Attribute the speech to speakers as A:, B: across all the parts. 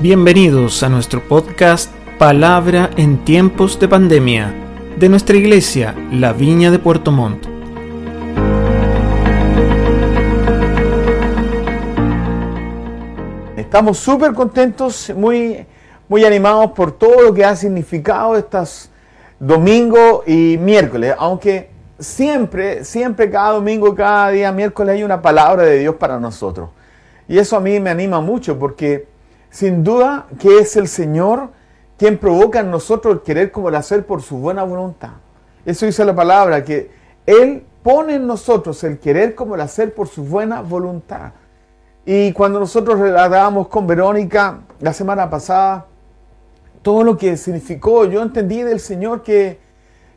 A: Bienvenidos a nuestro podcast Palabra en tiempos de pandemia de nuestra iglesia, La Viña de Puerto Montt.
B: Estamos súper contentos, muy, muy animados por todo lo que ha significado estos domingo y miércoles, aunque siempre, siempre cada domingo, cada día miércoles hay una palabra de Dios para nosotros. Y eso a mí me anima mucho porque sin duda que es el Señor quien provoca en nosotros el querer como el hacer por su buena voluntad. Eso dice la palabra, que Él pone en nosotros el querer como el hacer por su buena voluntad. Y cuando nosotros relatábamos con Verónica la semana pasada, todo lo que significó, yo entendí del Señor que,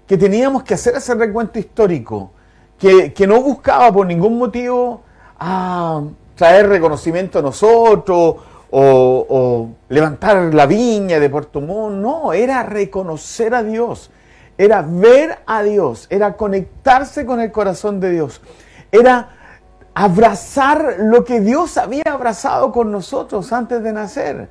B: que teníamos que hacer ese recuento histórico, que, que no buscaba por ningún motivo ah, traer reconocimiento a nosotros o, o, levantar la viña de Puerto Montt, no, era reconocer a Dios, era ver a Dios, era conectarse con el corazón de Dios, era abrazar lo que Dios había abrazado con nosotros antes de nacer.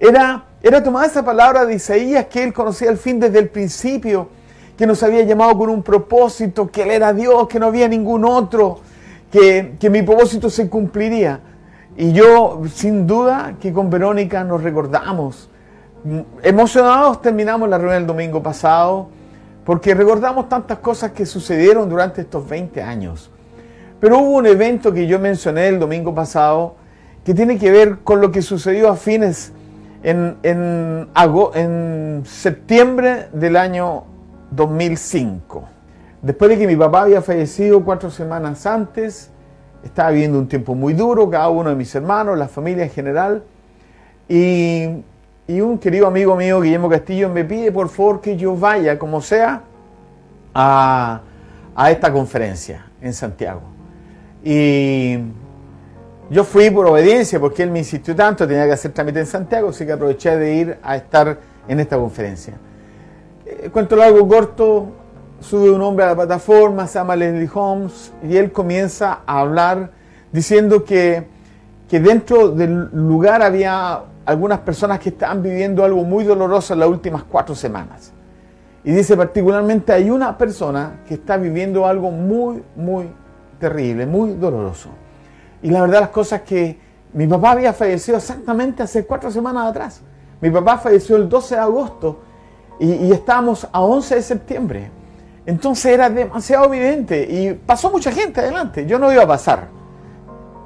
B: Era, era tomar esa palabra de Isaías que él conocía el fin desde el principio, que nos había llamado con un propósito, que él era Dios, que no había ningún otro, que, que mi propósito se cumpliría. Y yo, sin duda, que con Verónica nos recordamos. Emocionados terminamos la reunión el domingo pasado, porque recordamos tantas cosas que sucedieron durante estos 20 años. Pero hubo un evento que yo mencioné el domingo pasado que tiene que ver con lo que sucedió a fines en, en, en septiembre del año 2005. Después de que mi papá había fallecido cuatro semanas antes, estaba viviendo un tiempo muy duro, cada uno de mis hermanos, la familia en general, y, un querido amigo mío, Guillermo Castillo, me pide por favor que yo vaya, como sea, a, a esta conferencia en Santiago. Y yo fui por obediencia, porque él me insistió tanto, tenía que hacer trámite en Santiago, así que aproveché de ir a estar en esta conferencia. Eh, cuento largo corto, sube un hombre a la plataforma, se llama Leslie Holmes, y él comienza a hablar diciendo que, que dentro del lugar había algunas personas que estaban viviendo algo muy doloroso en las últimas cuatro semanas. Y dice particularmente hay una persona que está viviendo algo muy, muy terrible, muy doloroso. Y la verdad las cosas que mi papá había fallecido exactamente hace cuatro semanas atrás. Mi papá falleció el 12 de agosto y, y estábamos a 11 de septiembre. Entonces era demasiado evidente y pasó mucha gente adelante. Yo no iba a pasar.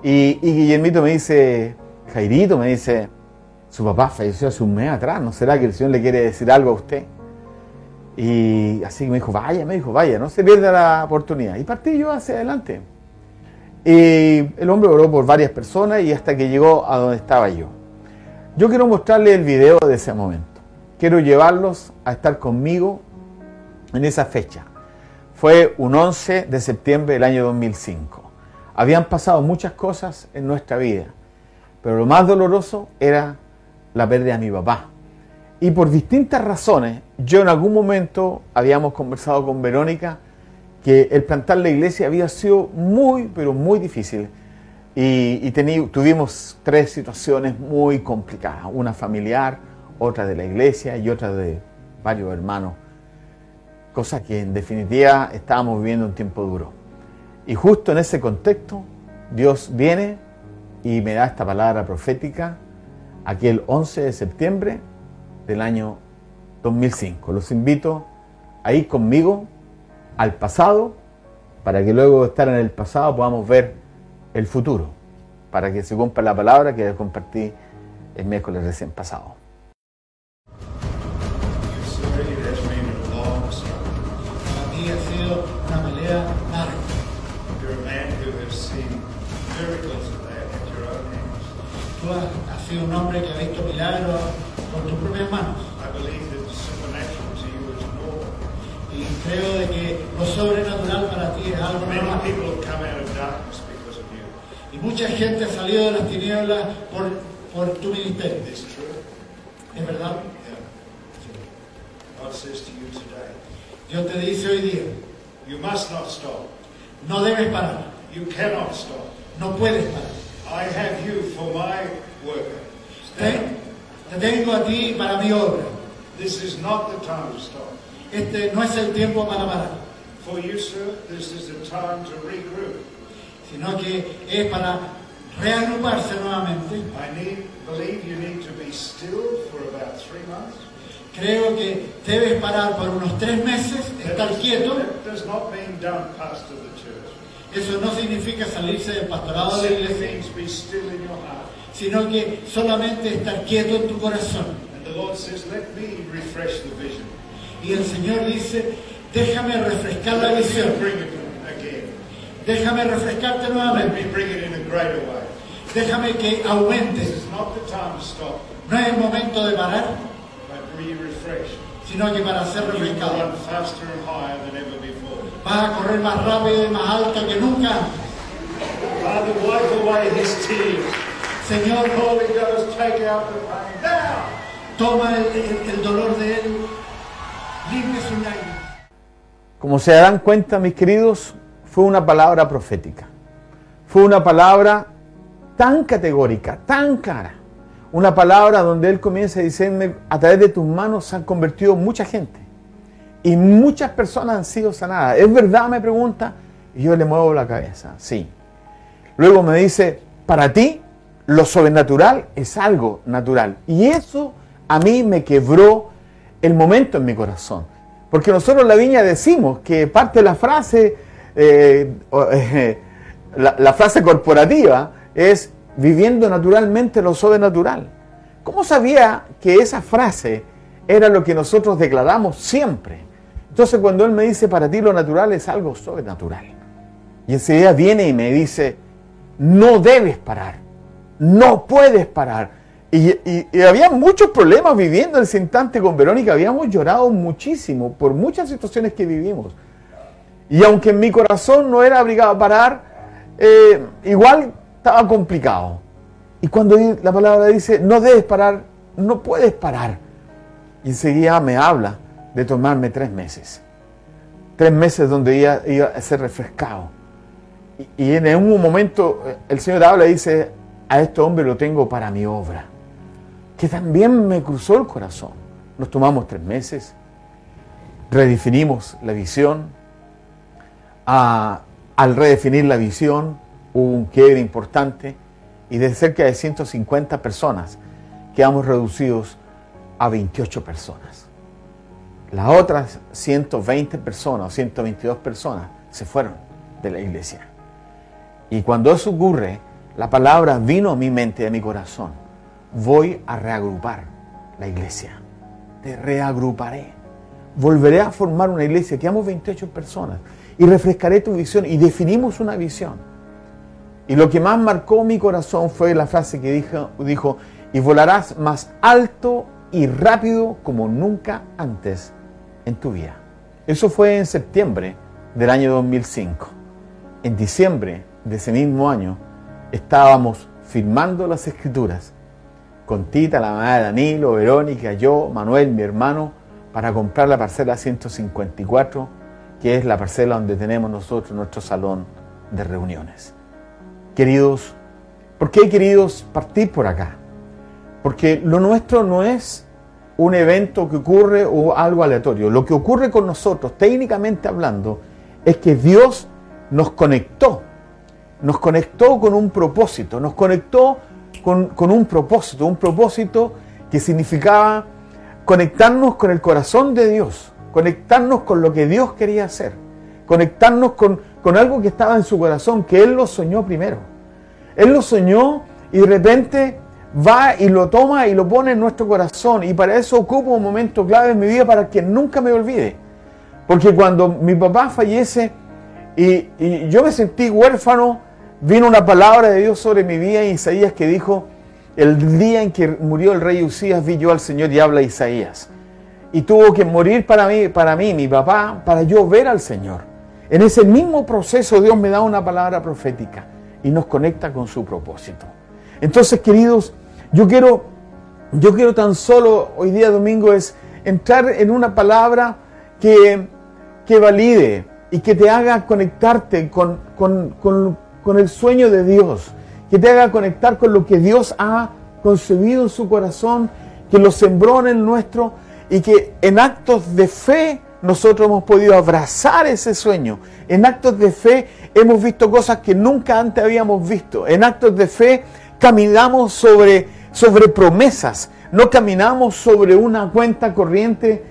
B: Y, y Guillermito me dice, Jairito me dice, su papá falleció hace un mes atrás, ¿no será que el Señor le quiere decir algo a usted? Y así me dijo, vaya, me dijo, vaya, no se pierda la oportunidad. Y partí yo hacia adelante. Y el hombre oró por varias personas y hasta que llegó a donde estaba yo. Yo quiero mostrarle el video de ese momento. Quiero llevarlos a estar conmigo en esa fecha. Fue un 11 de septiembre del año 2005. Habían pasado muchas cosas en nuestra vida, pero lo más doloroso era la pérdida de mi papá. Y por distintas razones, yo en algún momento habíamos conversado con Verónica que el plantar la iglesia había sido muy, pero muy difícil. Y, y tuvimos tres situaciones muy complicadas, una familiar, otra de la iglesia y otra de varios hermanos cosa que en definitiva estábamos viviendo un tiempo duro. Y justo en ese contexto, Dios viene y me da esta palabra profética aquel 11 de septiembre del año 2005. Los invito a ir conmigo al pasado para que luego de estar en el pasado podamos ver el futuro, para que se cumpla la palabra que compartí el miércoles recién pasado.
C: Tú has, has sido un hombre que ha visto milagros con tus propias manos. Y creo de que lo sobrenatural para ti es algo normal. Y mucha gente ha salido de las tinieblas por, por tu ministerio. ¿Es verdad? Dios te dice hoy día,
D: You must not stop.
C: no debes parar,
D: You cannot stop.
C: no puedes parar.
D: I have you for my worker.
C: Ten- Te tengo a ti para mi obra.
D: This is not the time to stop.
C: Este no es el tiempo para parar,
D: For you, sir, this is the time to regroup.
C: sino que es para reagruparse nuevamente.
D: I need, believe you need to be still for about three months.
C: Creo que debes parar por unos tres meses, estar quieto. Eso no significa salirse del pastorado de la iglesia, sino que solamente estar quieto en tu corazón. Y el Señor dice, déjame refrescar la visión, déjame refrescarte nuevamente, déjame que
D: stop,
C: No es el momento de parar. Sino que para ser refrescado.
D: run faster and higher than ever before.
C: Vas a correr más rápido y más alto que nunca. Señor,
D: Holy Ghost, take out the pain. Now!
C: toma el, dolor de Él, limpia sus lágrimas.
B: Como se dan cuenta, mis queridos, fue una palabra profética. Fue una palabra tan categórica, tan clara. Una palabra donde Él comienza a decirme, a través de tus manos se han convertido mucha gente. Y muchas personas han sido sanadas. ¿Es verdad? Me pregunta. Y yo le muevo la cabeza. Sí. Luego me dice, para ti lo sobrenatural es algo natural. Y eso a mí me quebró el momento en mi corazón. Porque nosotros la viña decimos que parte de la frase, eh, eh, la frase corporativa es viviendo naturalmente lo sobrenatural. ¿Cómo sabía que esa frase era lo que nosotros declaramos siempre? Entonces cuando él me dice, para ti lo natural es algo sobrenatural. Y enseguida viene y me dice, no debes parar, no puedes parar. Y, y- había muchos problemas viviendo en ese instante con Verónica, habíamos llorado muchísimo por muchas situaciones que vivimos. Y aunque en mi corazón no era obligado a parar, eh, igual estaba complicado. Y cuando la palabra dice, no debes parar, no puedes parar. Y enseguida me habla de tomarme tres meses. Tres meses donde iba, iba a ser refrescado. Y, en un momento eh, el Señor habla y dice, a este hombre lo tengo para mi obra. Que también me cruzó el corazón. Nos tomamos tres meses, redefinimos la visión. Ah, al redefinir la visión hubo un quiebre importante y de cerca de 150 personas quedamos reducidos a 28 personas. Las otras 120 personas o 122 personas se fueron de la iglesia. Y cuando eso ocurre, la palabra vino a mi mente y a mi corazón. Voy a reagrupar la iglesia. Te reagruparé. Volveré a formar una iglesia. Quedamos 28 personas. Y refrescaré tu visión. Y definimos una visión. Y lo que más marcó mi corazón fue la frase que dijo, dijo y volarás más alto y rápido como nunca antes en tu vida. Eso fue en septiembre del año 2005. En diciembre de ese mismo año estábamos firmando las escrituras con Tita, la mamá de Danilo, Verónica, yo, Manuel, mi hermano, para comprar la parcela 154, que es la parcela donde tenemos nosotros nuestro salón de reuniones. Queridos, ¿por qué queridos partir por acá? Porque lo nuestro no es un evento que ocurre o algo aleatorio. Lo que ocurre con nosotros, técnicamente hablando, es que Dios nos conectó. Nos conectó con un propósito. Nos conectó con, con un propósito. Un propósito que significaba conectarnos con el corazón de Dios. Conectarnos con lo que Dios quería hacer. Conectarnos con, con algo que estaba en su corazón, que Él lo soñó primero. Él lo soñó y de repente va y lo toma y lo pone en nuestro corazón. Y para eso ocupo un momento clave en mi vida para que nunca me olvide. Porque cuando mi papá fallece y, yo me sentí huérfano, vino una palabra de Dios sobre mi vida en Isaías que dijo, el día en que murió el rey Usías vi yo al Señor y habla Isaías. Y tuvo que morir para mí, para mí, mi papá, para yo ver al Señor. En ese mismo proceso Dios me da una palabra profética y nos conecta con su propósito. Entonces, queridos, yo quiero, yo quiero tan solo hoy día domingo es entrar en una palabra que, que valide y que te haga conectarte con, con, con, con el sueño de Dios, que te haga conectar con lo que Dios ha concebido en su corazón, que lo sembró en el nuestro y que en actos de fe nosotros hemos podido abrazar ese sueño. En actos de fe hemos visto cosas que nunca antes habíamos visto. En actos de fe caminamos sobre, sobre promesas. No caminamos sobre una cuenta corriente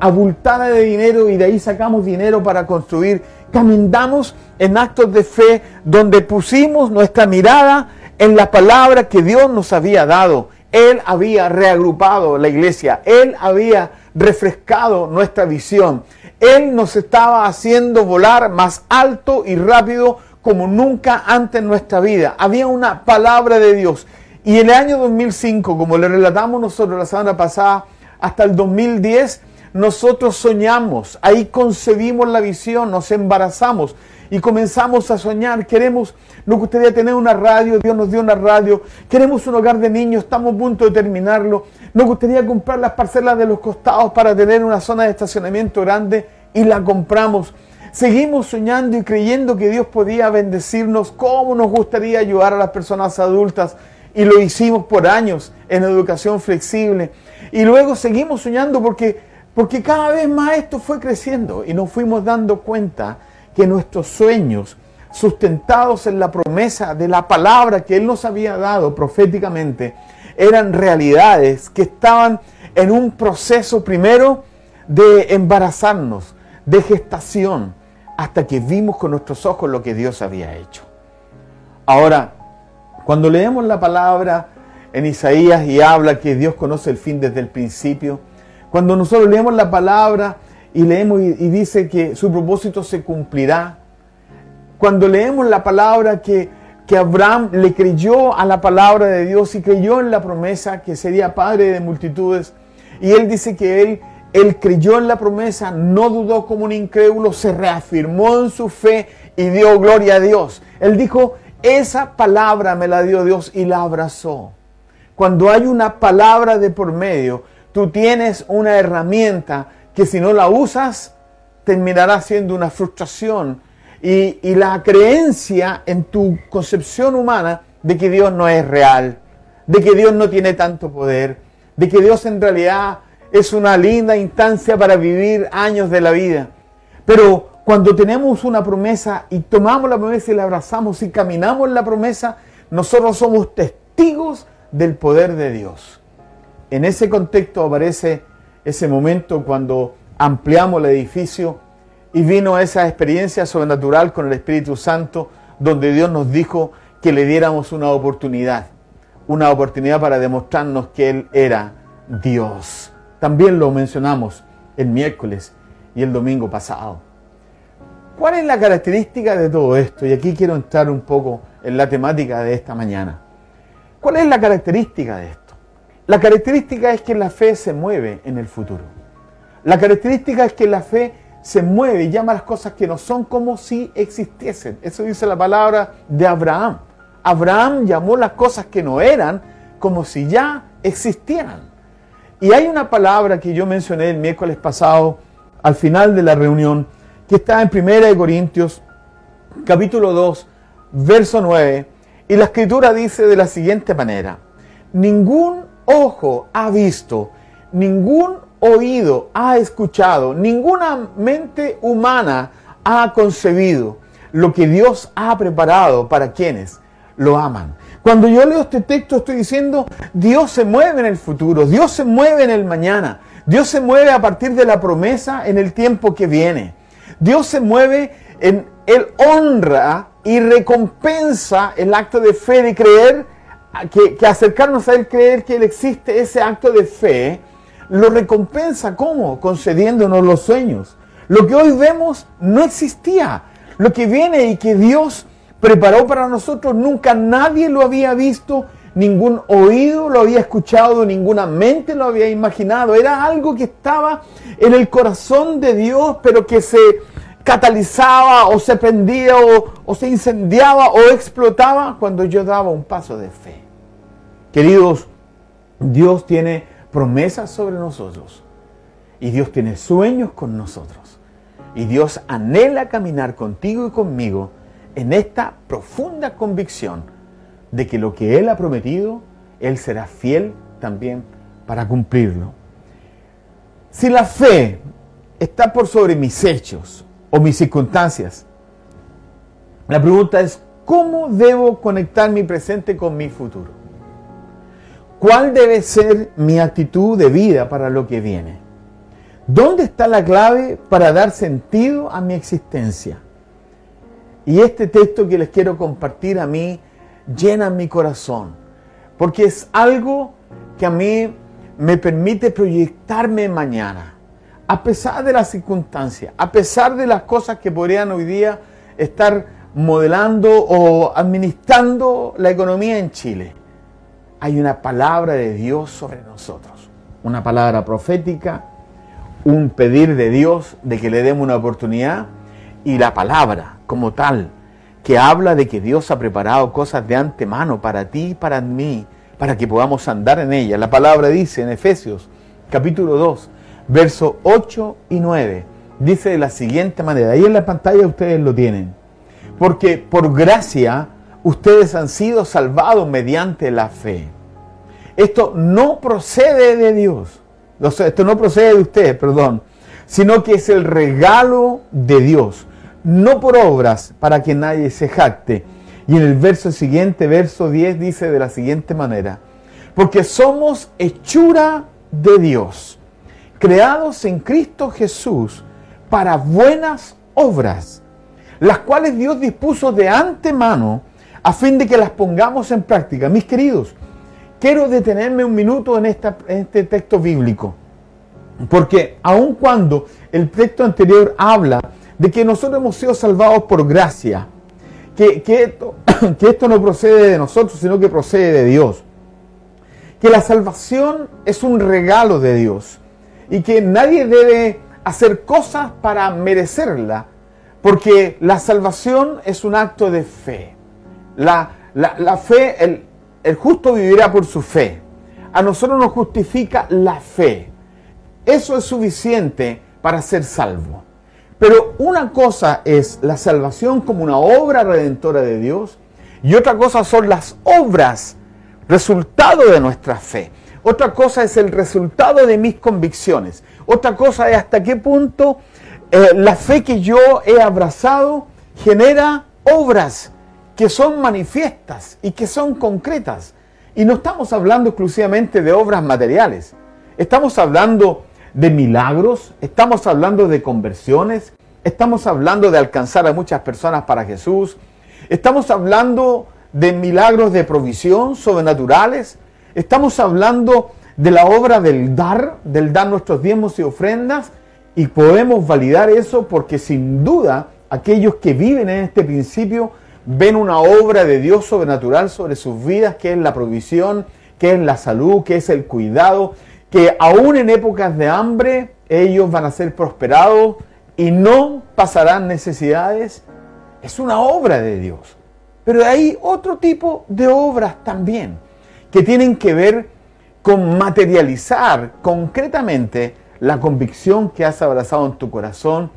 B: abultada de dinero y de ahí sacamos dinero para construir. Caminamos en actos de fe donde pusimos nuestra mirada en la palabra que Dios nos había dado. Él había reagrupado la iglesia. Él había refrescado nuestra visión. Él nos estaba haciendo volar más alto y rápido como nunca antes en nuestra vida. Había una palabra de Dios. Y en el año 2005, como le relatamos nosotros la semana pasada, hasta el 2010, nosotros soñamos, ahí concebimos la visión, nos embarazamos y comenzamos a soñar. Queremos, nos gustaría tener una radio, Dios nos dio una radio. Queremos un hogar de niños, estamos a punto de terminarlo. Nos gustaría comprar las parcelas de los costados para tener una zona de estacionamiento grande y la compramos. Seguimos soñando y creyendo que Dios podía bendecirnos, cómo nos gustaría ayudar a las personas adultas y lo hicimos por años en educación flexible. Y luego seguimos soñando porque, porque cada vez más esto fue creciendo y nos fuimos dando cuenta que nuestros sueños, sustentados en la promesa de la palabra que Él nos había dado proféticamente, eran realidades que estaban en un proceso primero de embarazarnos, de gestación, hasta que vimos con nuestros ojos lo que Dios había hecho. Ahora, cuando leemos la palabra en Isaías y habla que Dios conoce el fin desde el principio, cuando nosotros leemos la palabra y leemos y, dice que su propósito se cumplirá. Cuando leemos la palabra que, que Abraham le creyó a la palabra de Dios y creyó en la promesa que sería padre de multitudes, y él dice que él, él creyó en la promesa, no dudó como un incrédulo, se reafirmó en su fe y dio gloria a Dios. Él dijo, esa palabra me la dio Dios y la abrazó. Cuando hay una palabra de por medio, tú tienes una herramienta que si no la usas, terminará siendo una frustración y, la creencia en tu concepción humana de que Dios no es real, de que Dios no tiene tanto poder, de que Dios en realidad es una linda instancia para vivir años de la vida. Pero cuando tenemos una promesa y tomamos la promesa y la abrazamos y caminamos en la promesa, nosotros somos testigos del poder de Dios. En ese contexto aparece ese momento cuando ampliamos el edificio y vino esa experiencia sobrenatural con el Espíritu Santo donde Dios nos dijo que le diéramos una oportunidad, una oportunidad para demostrarnos que Él era Dios. También lo mencionamos el miércoles y el domingo pasado. ¿Cuál es la característica de todo esto? Y aquí quiero entrar un poco en la temática de esta mañana. ¿Cuál es la característica de esto? La característica es que la fe se mueve en el futuro. La característica es que la fe se mueve y llama a las cosas que no son como si existiesen. Eso dice la palabra de Abraham. Abraham llamó las cosas que no eran como si ya existieran. Y hay una palabra que yo mencioné el miércoles pasado al final de la reunión que está en 1 Corintios capítulo 2, verso 9. Y la escritura dice de la siguiente manera, ningún ojo ha visto, ningún oído ha escuchado, ninguna mente humana ha concebido lo que Dios ha preparado para quienes lo aman. Cuando yo leo este texto estoy diciendo, Dios se mueve en el futuro, Dios se mueve en el mañana, Dios se mueve a partir de la promesa en el tiempo que viene. Dios se mueve en, Él honra y recompensa el acto de fe de creer que, acercarnos a Él, creer que Él existe, ese acto de fe, lo recompensa ¿cómo? Concediéndonos los sueños. Lo que hoy vemos no existía. Lo que viene y que Dios preparó para nosotros, nunca nadie lo había visto, ningún oído lo había escuchado, ninguna mente lo había imaginado. Era algo que estaba en el corazón de Dios, pero que se catalizaba o se prendía o, se incendiaba o explotaba cuando yo daba un paso de fe. Queridos, Dios tiene promesas sobre nosotros y Dios tiene sueños con nosotros y Dios anhela caminar contigo y conmigo en esta profunda convicción de que lo que Él ha prometido, Él será fiel también para cumplirlo. Si la fe está por sobre mis hechos o mis circunstancias, la pregunta es, ¿cómo debo conectar mi presente con mi futuro? ¿Cuál debe ser mi actitud de vida para lo que viene? ¿Dónde está la clave para dar sentido a mi existencia? Y este texto que les quiero compartir a mí llena mi corazón, porque es algo que a mí me permite proyectarme mañana, a pesar de las circunstancias, a pesar de las cosas que podrían hoy día estar modelando o administrando la economía en Chile. Hay una palabra de Dios sobre nosotros, una palabra profética, un pedir de Dios de que le demos una oportunidad y la palabra como tal que habla de que Dios ha preparado cosas de antemano para ti y para mí, para que podamos andar en ella. La palabra dice en Efesios capítulo 2, versos 8 y 9, dice de la siguiente manera, ahí en la pantalla ustedes lo tienen, porque por gracia ustedes han sido salvados mediante la fe. Esto no procede de Dios, esto no procede de ustedes, perdón, sino que es el regalo de Dios, no por obras para que nadie se jacte y en el verso siguiente, verso 10, dice de la siguiente manera, porque somos hechura de Dios, creados en Cristo Jesús para buenas obras, las cuales Dios dispuso de antemano a fin de que las pongamos en práctica. Mis queridos, quiero detenerme un minuto en, este texto bíblico, porque aun cuando el texto anterior habla de que nosotros hemos sido salvados por gracia, que, esto, que esto no procede de nosotros, sino que procede de Dios. Que la salvación es un regalo de Dios y que nadie debe hacer cosas para merecerla, porque la salvación es un acto de fe. La, fe, el, el justo vivirá por su fe. A nosotros nos justifica la fe. Eso es suficiente para ser salvo. Pero una cosa es la salvación como una obra redentora de Dios y otra cosa son las obras, resultado de nuestra fe. Otra cosa es el resultado de mis convicciones. Otra cosa es hasta qué punto eh, la fe que yo he abrazado genera obras que son manifiestas y que son concretas. Y no estamos hablando exclusivamente de obras materiales. Estamos hablando de milagros, estamos hablando de conversiones, estamos hablando de alcanzar a muchas personas para Jesús, estamos hablando de milagros de provisión sobrenaturales, estamos hablando de la obra del dar, del dar nuestros diezmos y ofrendas, y podemos validar eso porque sin duda aquellos que viven en este principio ven una obra de Dios sobrenatural sobre sus vidas, que es la provisión, que es la salud, que es el cuidado, que aún en épocas de hambre ellos van a ser prosperados y no pasarán necesidades, es una obra de Dios. Pero hay otro tipo de obras también que tienen que ver con materializar concretamente la convicción que has abrazado en tu corazón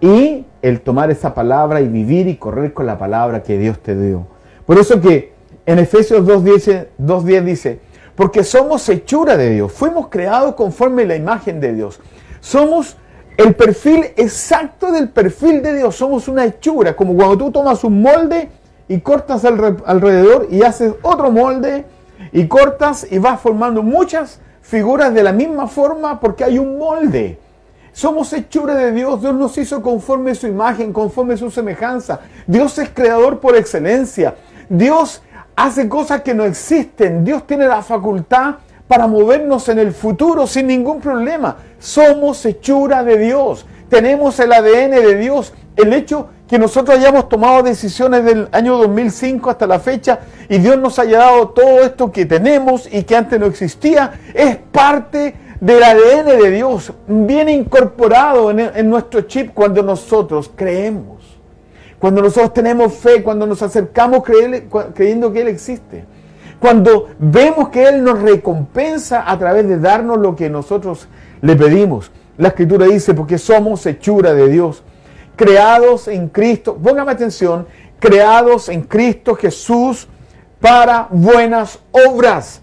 B: y el tomar esa palabra y vivir y correr con la palabra que Dios te dio. Por eso que en Efesios 2.10 dice, porque somos hechura de Dios, fuimos creados conforme la imagen de Dios. Somos el perfil exacto del perfil de Dios, somos una hechura, como cuando tú tomas un molde y cortas alrededor y haces otro molde y cortas y vas formando muchas figuras de la misma forma porque hay un molde. Somos hechura de Dios, Dios nos hizo conforme su imagen, conforme su semejanza. Dios es creador por excelencia. Dios hace cosas que no existen. Dios tiene la facultad para movernos en el futuro sin ningún problema. Somos hechura de Dios. Tenemos el ADN de Dios. El hecho que nosotros hayamos tomado decisiones del año 2005 hasta la fecha y Dios nos haya dado todo esto que tenemos y que antes no existía, es parte del ADN de Dios. Viene incorporado en, nuestro chip cuando nosotros creemos. Cuando nosotros tenemos fe, cuando nos acercamos creyendo que Él existe. Cuando vemos que Él nos recompensa a través de darnos lo que nosotros le pedimos. La escritura dice, porque somos hechura de Dios, creados en Cristo, póngame atención, creados en Cristo Jesús para buenas obras.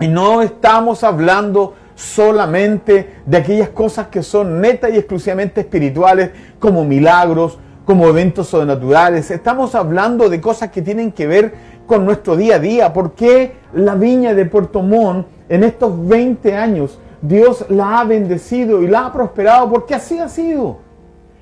B: Y no estamos hablando solamente de aquellas cosas que son netas y exclusivamente espirituales, como milagros, como eventos sobrenaturales. Estamos hablando de cosas que tienen que ver con nuestro día a día. ¿Por qué la viña de Puerto Montt en estos 20 años Dios la ha bendecido y la ha prosperado? Porque así ha sido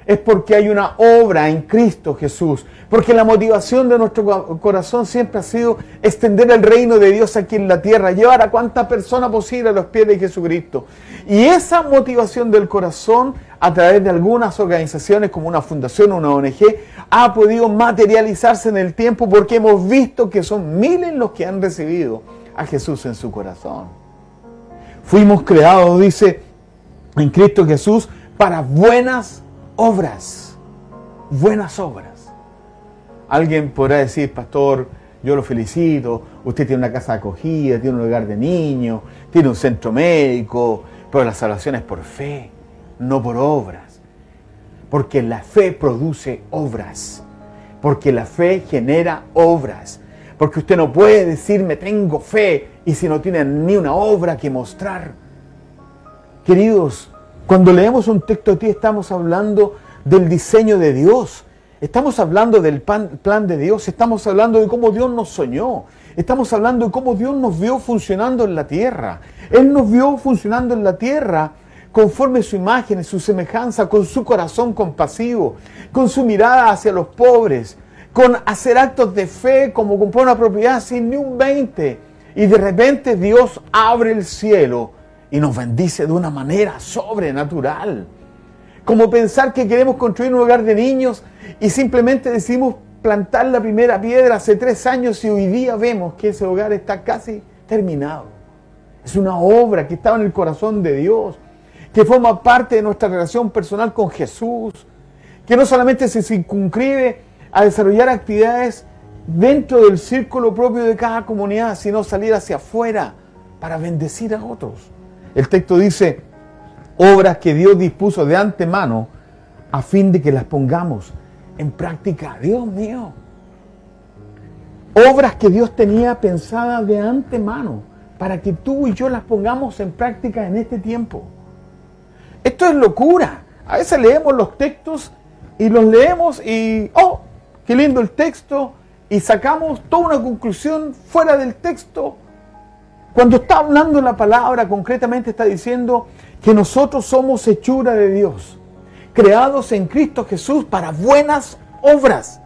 B: es porque hay una obra en Cristo Jesús. Porque la motivación de nuestro corazón siempre ha sido extender el reino de Dios aquí en la tierra, llevar a cuanta persona posible a los pies de Jesucristo. Y esa motivación del corazón, a través de algunas organizaciones como una fundación, una ONG, ha podido materializarse en el tiempo porque hemos visto que son miles los que han recibido a Jesús en su corazón. Fuimos creados, dice, en Cristo Jesús para buenas obras, buenas obras. Alguien podrá decir, pastor, yo lo felicito, usted tiene una casa acogida, tiene un lugar de niños, tiene un centro médico, pero la salvación es por fe, no por obras. Porque la fe produce obras, porque la fe genera obras. Porque usted no puede decirme tengo fe y si no tiene ni una obra que mostrar. Queridos, cuando leemos un texto ti estamos hablando del diseño de Dios. Estamos hablando del plan de Dios, estamos hablando de cómo Dios nos soñó, estamos hablando de cómo Dios nos vio funcionando en la tierra. Él nos vio funcionando en la tierra conforme su imagen su semejanza, con su corazón compasivo, con su mirada hacia los pobres, con hacer actos de fe como comprar una propiedad sin ni un 20. Y de repente Dios abre el cielo y nos bendice de una manera sobrenatural. Como pensar que queremos construir un hogar de niños y simplemente decidimos plantar la primera piedra hace tres años y hoy día vemos que ese hogar está casi terminado. Es una obra que estaba en el corazón de Dios, que forma parte de nuestra relación personal con Jesús, que no solamente se circunscribe a desarrollar actividades dentro del círculo propio de cada comunidad, sino salir hacia afuera para bendecir a otros. El texto dice, obras que Dios dispuso de antemano a fin de que las pongamos en práctica. Dios mío. Obras que Dios tenía pensadas de antemano para que tú y yo las pongamos en práctica en este tiempo. Esto es locura. A veces leemos los textos y los leemos y, oh, qué lindo el texto, y sacamos toda una conclusión fuera del texto cuando está hablando la palabra, concretamente está diciendo que nosotros somos hechura de Dios, creados en Cristo Jesús para buenas obras,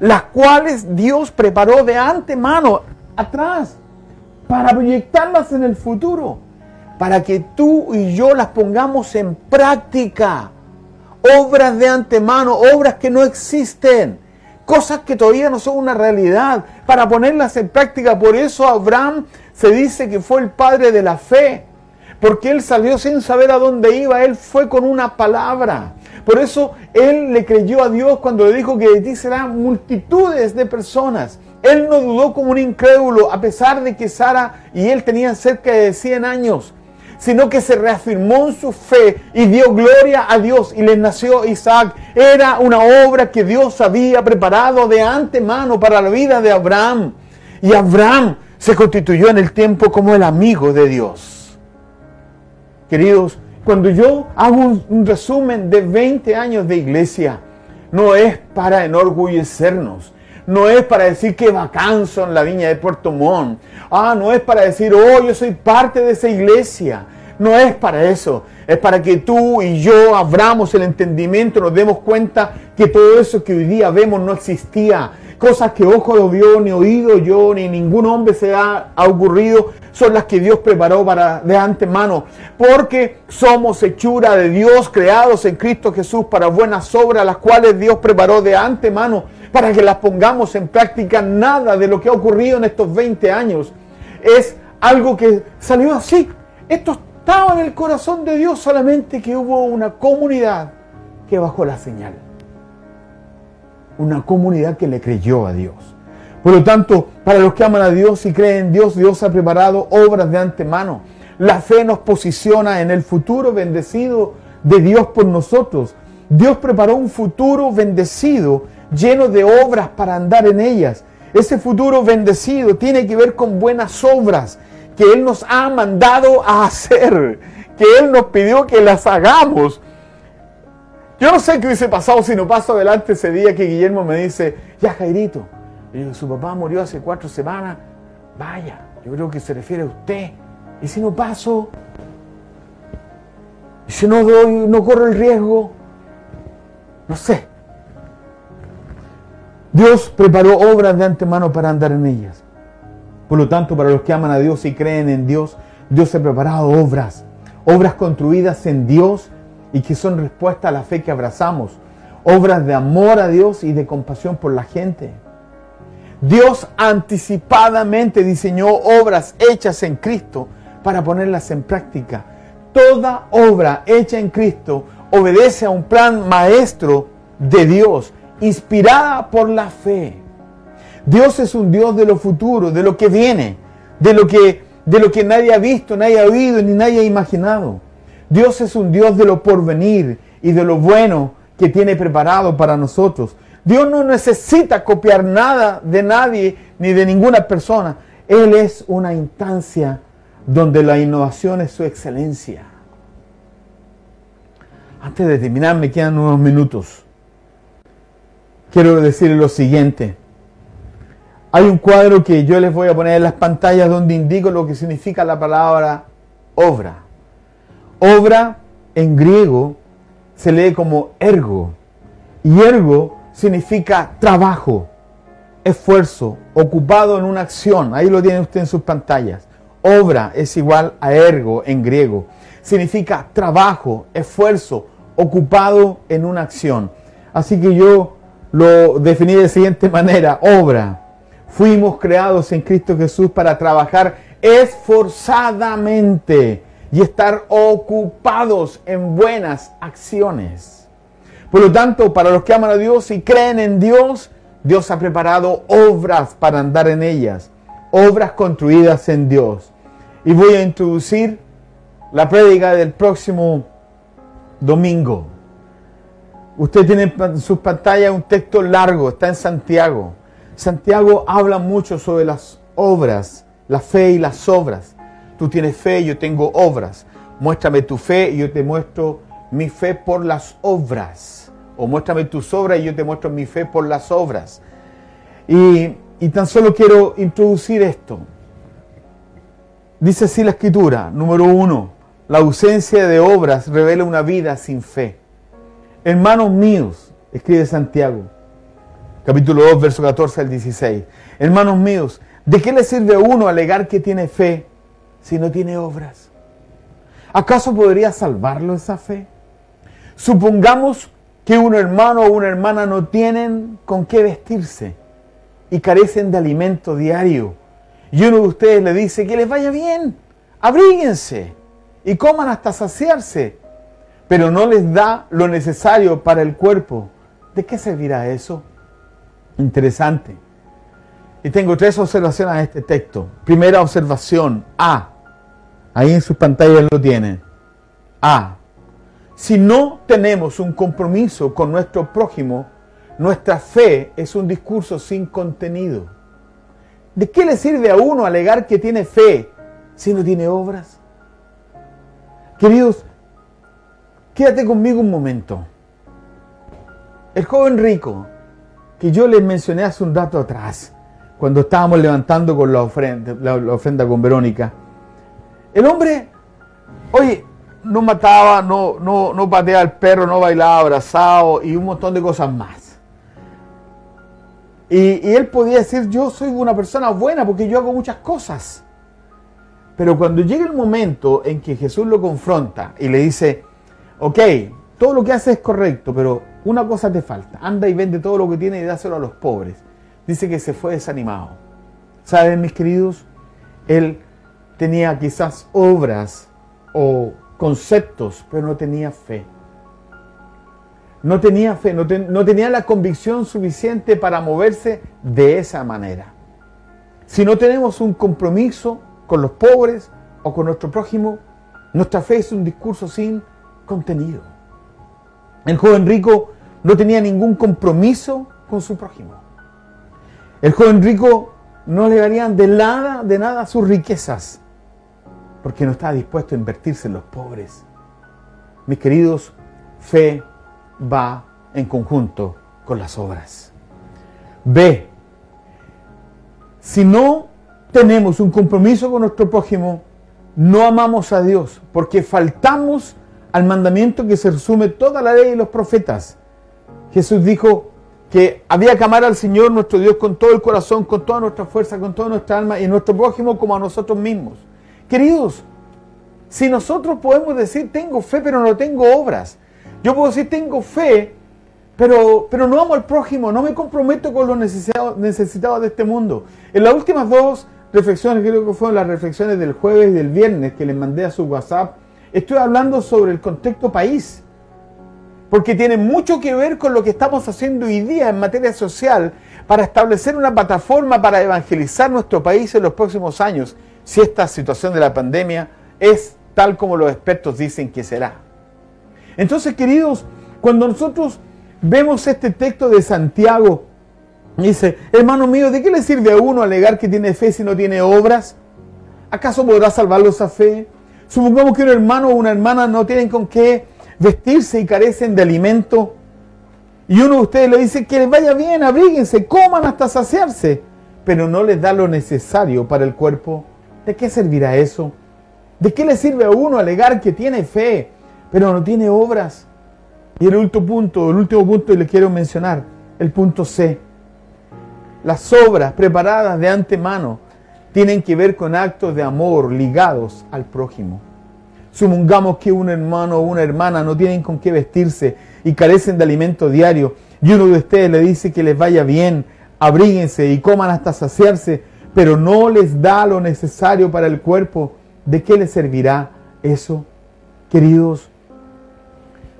B: las cuales Dios preparó de antemano, atrás, para proyectarlas en el futuro, para que tú y yo las pongamos en práctica. Obras de antemano, obras que no existen, cosas que todavía no son una realidad, para ponerlas en práctica. Por eso Abraham se dice que fue el padre de la fe, porque él salió sin saber a dónde iba, él fue con una palabra. Por eso él le creyó a Dios cuando le dijo que de ti serán multitudes de personas. Él no dudó como un incrédulo, a pesar de que Sara y él tenían cerca de 100 años, sino que se reafirmó en su fe y dio gloria a Dios y le nació Isaac. Era una obra que Dios había preparado de antemano para la vida de Abraham. Y Abraham se constituyó en el tiempo como el amigo de Dios. Queridos, cuando yo hago un, resumen de 20 años de iglesia, no es para enorgullecernos, no es para decir que vacanzo en la viña de Puerto Montt, ah, no es para decir, oh, yo soy parte de esa iglesia, no es para eso, es para que tú y yo abramos el entendimiento, nos demos cuenta que todo eso que hoy día vemos no existía, cosas que ojo no vio, ni oído yo, ni ningún hombre se ha, ocurrido, son las que Dios preparó para de antemano. Porque somos hechura de Dios, creados en Cristo Jesús para buenas obras, las cuales Dios preparó de antemano para que las pongamos en práctica. Nada de lo que ha ocurrido en estos 20 años es algo que salió así. Esto estaba en el corazón de Dios, solamente que hubo una comunidad que bajó la señal una comunidad que le creyó a Dios. Por lo tanto, para los que aman a Dios y creen en Dios, Dios ha preparado obras de antemano. La fe nos posiciona en el futuro bendecido de Dios por nosotros. Dios preparó un futuro bendecido lleno de obras para andar en ellas. Ese futuro bendecido tiene que ver con buenas obras que Él nos ha mandado a hacer, que Él nos pidió que las hagamos. Yo no sé qué hubiese pasado si no paso adelante ese día que Guillermo me dice, ya Jairito, su papá murió hace cuatro semanas, vaya, yo creo que se refiere a usted. Y si no paso, y si no doy, no corro el riesgo, no sé. Dios preparó obras de antemano para andar en ellas. Por lo tanto, para los que aman a Dios y creen en Dios, Dios ha preparado obras, obras construidas en Dios y que son respuesta a la fe que abrazamos, obras de amor a Dios y de compasión por la gente. Dios anticipadamente diseñó obras hechas en Cristo para ponerlas en práctica. Toda obra hecha en Cristo obedece a un plan maestro de Dios, inspirada por la fe. Dios es un Dios de lo futuro, de lo que viene, de lo que, de lo que nadie ha visto, nadie ha oído ni nadie ha imaginado. Dios es un Dios de lo porvenir y de lo bueno que tiene preparado para nosotros. Dios no necesita copiar nada de nadie ni de ninguna persona. Él es una instancia donde la innovación es su excelencia. Antes de terminar, me quedan unos minutos. Quiero decir lo siguiente. Hay un cuadro que yo les voy a poner en las pantallas donde indico lo que significa la palabra obra. Obra en griego se lee como ergo. Y ergo significa trabajo, esfuerzo, ocupado en una acción. Ahí lo tiene usted en sus pantallas. Obra es igual a ergo en griego. Significa trabajo, esfuerzo, ocupado en una acción. Así que yo lo definí de siguiente manera. Obra. Fuimos creados en Cristo Jesús para trabajar esforzadamente y estar ocupados en buenas acciones. Por lo tanto, para los que aman a Dios y creen en Dios, Dios ha preparado obras para andar en ellas, obras construidas en Dios. Y voy a introducir la prédica del próximo domingo. Usted tiene en sus pantallas un texto largo, está en Santiago. Santiago habla mucho sobre las obras, la fe y las obras. Tú tienes fe, yo tengo obras. Muéstrame tu fe y yo te muestro mi fe por las obras. O muéstrame tus obras y yo te muestro mi fe por las obras. Y, y tan solo quiero introducir esto. Dice así la escritura, número uno, la ausencia de obras revela una vida sin fe. Hermanos míos, escribe Santiago, capítulo 2, verso 14 al 16. Hermanos míos, ¿de qué le sirve a uno alegar que tiene fe si no tiene obras? ¿Acaso podría salvarlo esa fe? Supongamos que un hermano o una hermana no tienen con qué vestirse y carecen de alimento diario. Y uno de ustedes le dice que les vaya bien, abríguense y coman hasta saciarse, pero no les da lo necesario para el cuerpo. ¿De qué servirá eso? Interesante. Y tengo tres observaciones a este texto. Primera observación, A. Ahí en sus pantallas lo tienen. A. Si no tenemos un compromiso con nuestro prójimo, nuestra fe es un discurso sin contenido. ¿De qué le sirve a uno alegar que tiene fe si no tiene obras? Queridos, quédate conmigo un momento. El joven rico que yo les mencioné hace un rato atrás, cuando estábamos levantando con la ofrenda, la, la ofrenda con Verónica, el hombre, oye, no mataba, no, no, no pateaba al perro, no bailaba abrazado y un montón de cosas más. Y, y, él podía decir, yo soy una persona buena porque yo hago muchas cosas. Pero cuando llega el momento en que Jesús lo confronta y le dice, ok, todo lo que hace es correcto, pero una cosa te falta, anda y vende todo lo que tiene y dáselo a los pobres. Dice que se fue desanimado. ¿Saben, mis queridos? Él tenía quizás obras o conceptos, pero no tenía fe. No tenía fe, no, ten, no, tenía la convicción suficiente para moverse de esa manera. Si no tenemos un compromiso con los pobres o con nuestro prójimo, nuestra fe es un discurso sin contenido. El joven rico no tenía ningún compromiso con su prójimo. El joven rico no le darían de nada, de nada sus riquezas. Porque no está dispuesto a invertirse en los pobres. Mis queridos, fe va en conjunto con las obras. B. Si no tenemos un compromiso con nuestro prójimo, no amamos a Dios, porque faltamos al mandamiento que se resume toda la ley y los profetas. Jesús dijo que había que amar al Señor nuestro Dios con todo el corazón, con toda nuestra fuerza, con toda nuestra alma y nuestro prójimo como a nosotros mismos. Queridos, si nosotros podemos decir tengo fe pero no tengo obras, yo puedo decir tengo fe pero, pero no amo al prójimo, no me comprometo con los necesitados, necesitados de este mundo. En las últimas dos reflexiones, creo que fueron las reflexiones del jueves y del viernes que les mandé a su WhatsApp, estoy hablando sobre el contexto país, porque tiene mucho que ver con lo que estamos haciendo hoy día en materia social para establecer una plataforma para evangelizar nuestro país en los próximos años, si esta situación de la pandemia es tal como los expertos dicen que será. Entonces, queridos, cuando nosotros vemos este texto de Santiago, dice, hermano mío, ¿de qué le sirve a uno alegar que tiene fe si no tiene obras? ¿Acaso podrá salvarlo esa fe? Supongamos que un hermano o una hermana no tienen con qué vestirse y carecen de alimento. Y uno de ustedes le dice que les vaya bien, abríguense, coman hasta saciarse, pero no les da lo necesario para el cuerpo. ¿De qué servirá eso? ¿De qué le sirve a uno alegar que tiene fe, pero no tiene obras? Y el último punto, el último punto que le quiero mencionar, el punto C. Las obras preparadas de antemano tienen que ver con actos de amor ligados al prójimo. Supongamos que un hermano o una hermana no tienen con qué vestirse y carecen de alimento diario y uno de ustedes le dice que les vaya bien, abríguense y coman hasta saciarse, pero no les da lo necesario para el cuerpo. ¿De qué les servirá eso? Queridos,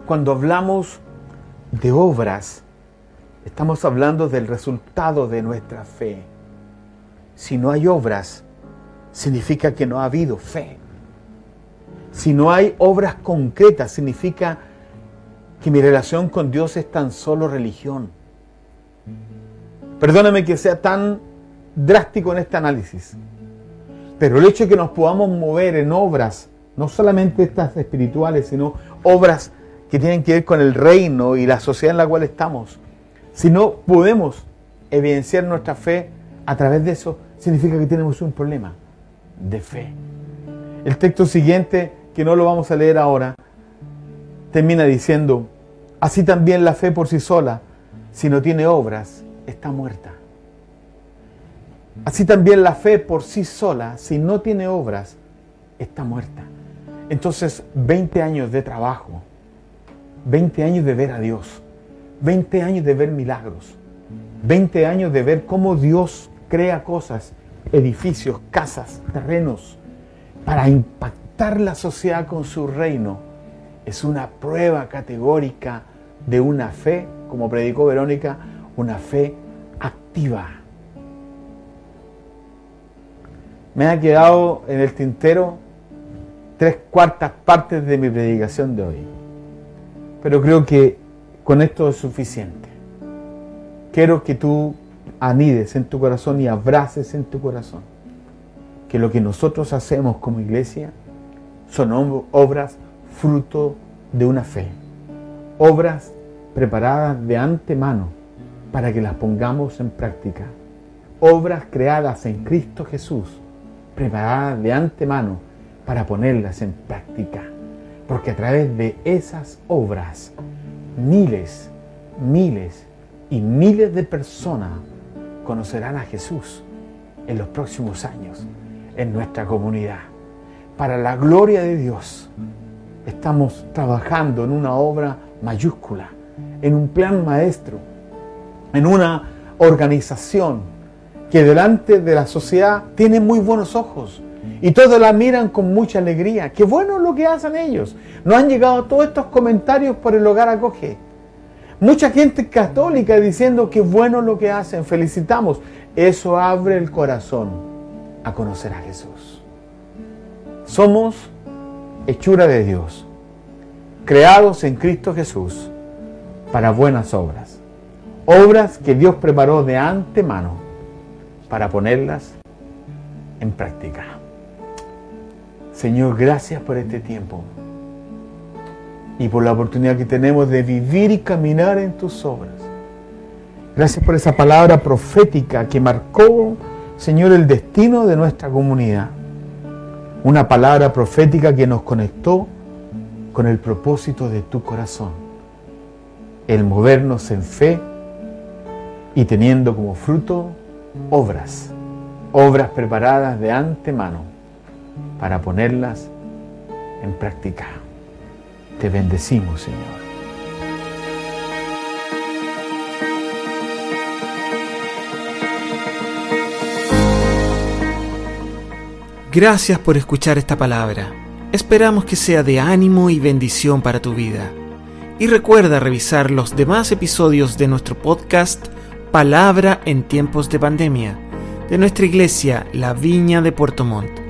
B: cuando hablamos de obras, estamos hablando del resultado de nuestra fe. Si no hay obras, significa que no ha habido fe. Si no hay obras concretas, significa que mi relación con Dios es tan solo religión. Perdóname que sea tan drástico en este análisis, pero el hecho de que nos podamos mover en obras, no solamente estas espirituales, sino obras que tienen que ver con el reino y la sociedad en la cual estamos. Si no podemos evidenciar nuestra fe a través de eso, significa que tenemos un problema de fe. El texto siguiente, que no lo vamos a leer ahora, termina diciendo, así también la fe por sí sola, si no tiene obras, está muerta. Así también la fe por sí sola, si no tiene obras, está muerta. Entonces, 20 años de trabajo, 20 años de ver a Dios, 20 años de ver milagros, 20 años de ver cómo Dios crea cosas, edificios, casas, terrenos, para impactar la sociedad con su reino, es una prueba categórica de una fe, como predicó Verónica, una fe activa. Me ha quedado en el tintero tres cuartas partes de mi predicación de hoy. Pero creo que con esto es suficiente. Quiero que tú anides en tu corazón y abraces en tu corazón que lo que nosotros hacemos como iglesia son obras fruto de una fe, obras preparadas de antemano para que las pongamos en práctica, obras creadas en Cristo Jesús, preparadas de antemano para ponerlas en práctica. Porque a través de esas obras, miles, miles y miles de personas conocerán a Jesús en los próximos años en nuestra comunidad. Para la gloria de Dios, estamos trabajando en una obra mayúscula, en un plan maestro, en una organización que delante de la sociedad tiene muy buenos ojos y todos la miran con mucha alegría. Qué bueno lo que hacen ellos. Nos han llegado todos estos comentarios por el hogar acoge. Mucha gente católica diciendo qué bueno lo que hacen. Felicitamos. Eso abre el corazón a conocer a Jesús. Somos hechura de Dios, creados en Cristo Jesús para buenas obras. Obras que Dios preparó de antemano para ponerlas en práctica. Señor, gracias por este tiempo y por la oportunidad que tenemos de vivir y caminar en tus obras. Gracias por esa palabra profética que marcó, Señor, el destino de nuestra comunidad. Una palabra profética que nos conectó con el propósito de tu corazón. El movernos en fe y teniendo como fruto obras, obras preparadas de antemano para ponerlas en práctica. Te bendecimos, Señor.
A: Gracias por escuchar esta palabra. Esperamos que sea de ánimo y bendición para tu vida. Y recuerda revisar los demás episodios de nuestro podcast Palabra en tiempos de pandemia, de nuestra iglesia La Viña de Puerto Montt